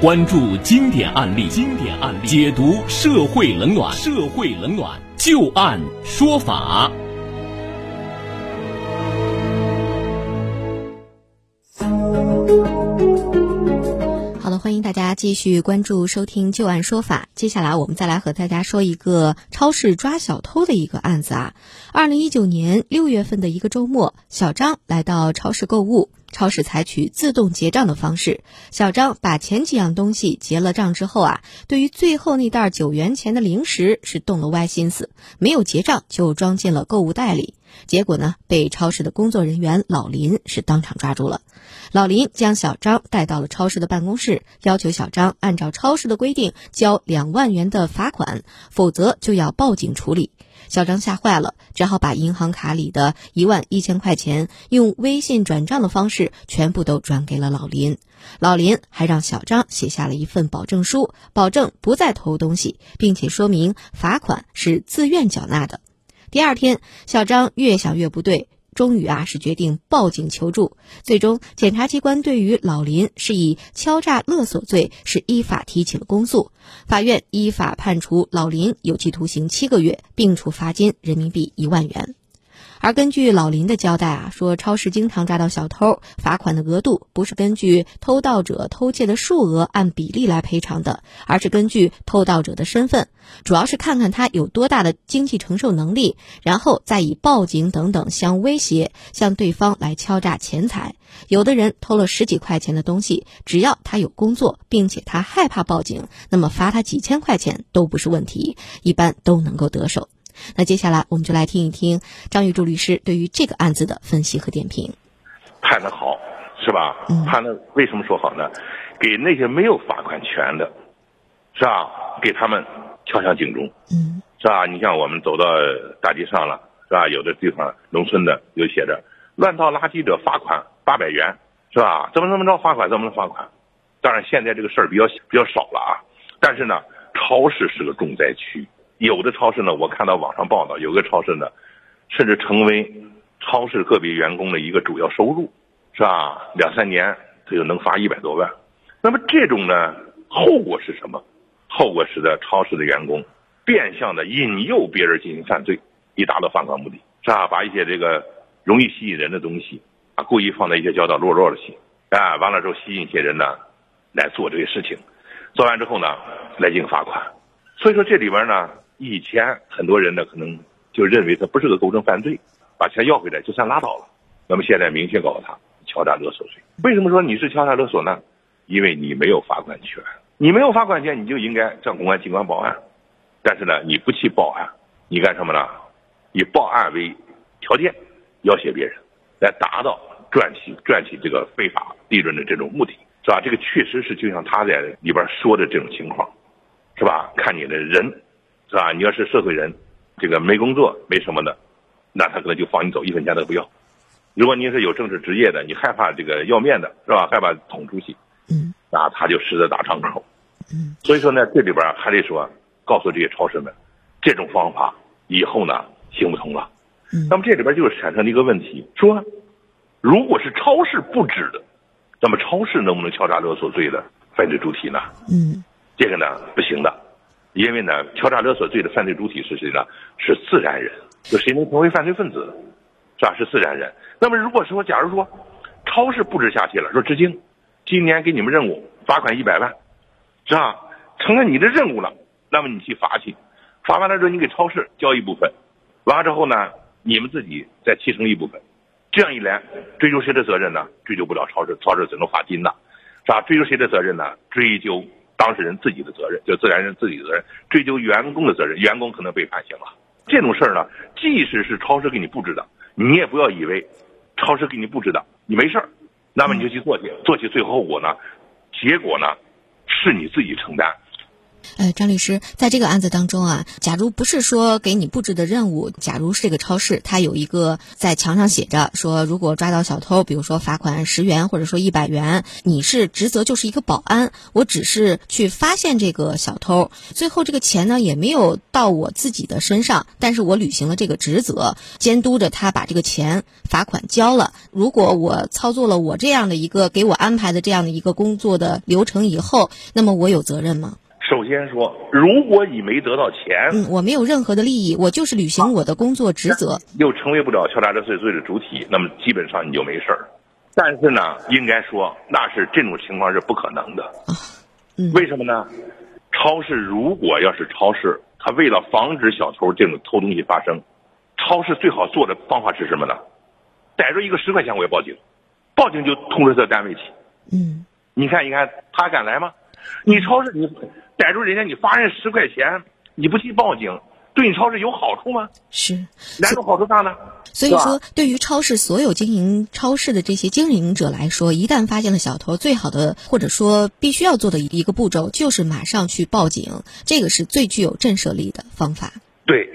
关注经典案例，经典案例解读社会冷暖，社会冷暖就案说法。好的，欢迎大家继续关注收听《旧案说法》。接下来我们再来和大家说一个超市抓小偷的一个案子啊。二零一九年六月份的一个周末，小张来到超市购物，超市采取自动结账的方式。小张把前几样东西结了账之后啊，对于最后那袋九元钱的零食是动了歪心思，没有结账就装进了购物袋里。结果呢，被超市的工作人员老林是当场抓住了。老林将小张带到了超市的办公室，要求小张按照超市的规定交两万元的罚款，否则就要报警处理。小张吓坏了，只好把银行卡里的一万一千块钱用微信转账的方式全部都转给了老林。老林还让小张写下了一份保证书，保证不再偷东西，并且说明罚款是自愿缴纳的。第二天，小张越想越不对，终于啊是决定报警求助。最终，检察机关对于老林是以敲诈勒索罪是依法提起了公诉。法院依法判处老林有期徒刑七个月，并处罚金人民币一万元。而根据老林的交代啊，说超市经常抓到小偷，罚款的额度不是根据偷盗者偷窃的数额按比例来赔偿的，而是根据偷盗者的身份，主要是看看他有多大的经济承受能力，然后再以报警等等相威胁，向对方来敲诈钱财。有的人偷了十几块钱的东西，只要他有工作，并且他害怕报警，那么罚他几千块钱都不是问题，一般都能够得手。那接下来我们就来听一听张玉柱律师对于这个案子的分析和点评。判的好，是吧？判的为什么说好呢？给那些没有罚款权的，是吧？给他们敲响警钟，嗯，是吧？你像我们走到大街上了，是吧？有的地方农村的有写着乱倒垃圾者罚款八百元，是吧？怎么怎么着罚款，怎么能罚款？当然现在这个事儿比较比较少了啊，但是呢，超市是个重灾区。有的超市呢，我看到网上报道，有个超市呢，甚至成为超市个别员工的一个主要收入，是吧？两三年他就能发一百多万。那么这种呢，后果是什么？后果使得超市的员工变相的引诱别人进行犯罪，以达到犯法目的，是吧？把一些这个容易吸引人的东西啊，故意放在一些角落落落的去，啊，完了之后吸引一些人呢来做这些事情，做完之后呢来进行罚款。所以说这里边呢。以前很多人呢，可能就认为他不是个构成犯罪，把钱要回来就算拉倒了。那么现在明确告诉他，敲诈勒索罪。为什么说你是敲诈勒索呢？因为你没有罚款权，你没有罚款权，你就应该向公安机关报案。但是呢，你不去报案，你干什么呢？以报案为条件，要挟别人，来达到赚取赚取这个非法利润的这种目的，是吧？这个确实是就像他在里边说的这种情况，是吧？看你的人。是吧？你要是社会人，这个没工作没什么的，那他可能就放你走，一分钱都不要。如果你是有正式职业的，你害怕这个要面子，是吧？害怕捅出去，嗯，那他就狮子大张口，嗯。所以说呢，这里边还得说，告诉这些超市们，这种方法以后呢行不通了。嗯。那么这里边就是产生了一个问题，说，如果是超市布置的，那么超市能不能敲诈勒索罪的犯罪主体呢？嗯。这个呢不行的。因为呢，敲诈勒索罪的犯罪主体是谁呢？是自然人，就谁能成为犯罪分子，是吧？是自然人。那么如果说，假如说，超市布置下去了，说知青，今年给你们任务，罚款一百万，是吧？成了你的任务了，那么你去罚去，罚完了之后你给超市交一部分，完了之后呢，你们自己再提成一部分，这样一来，追究谁的责任呢？追究不了超市，超市只能罚金呐，是吧？追究谁的责任呢？追究。当事人自己的责任，就自然人自己的责任，追究员工的责任，员工可能被判刑了。这种事儿呢，即使是超市给你布置的，你也不要以为超市给你布置的你没事儿，那么你就去做去，做起最后后果呢，结果呢是你自己承担，呃，张律师，在这个案子当中啊，假如不是说给你布置的任务，假如是这个超市，它有一个在墙上写着说，如果抓到小偷，比如说罚款十元或者说一百元，你是职责就是一个保安，我只是去发现这个小偷，最后这个钱呢也没有到我自己的身上，但是我履行了这个职责，监督着他把这个钱罚款交了。如果我操作了我这样的一个给我安排的这样的一个工作的流程以后，那么我有责任吗？首先说，如果你没得到钱，嗯，我没有任何的利益，我就是履行我的工作职责。又成为不了敲诈勒索罪的主体，那么基本上你就没事儿。但是呢，应该说那是这种情况是不可能的。嗯为什么呢？超市如果要是超市，他为了防止小偷这种偷东西发生，超市最好做的方法是什么呢？逮着一个十块钱我也报警，报警就通知他单位去。嗯你看，你看他敢来吗？你超市你逮住人家，你罚人十块钱，你不去报警，对你超市有好处吗？是，哪种好处大呢？所以说，对于超市所有经营超市的这些经营者来说，一旦发现了小偷，最好的或者说必须要做的一个步骤就是马上去报警，这个是最具有震慑力的方法。对，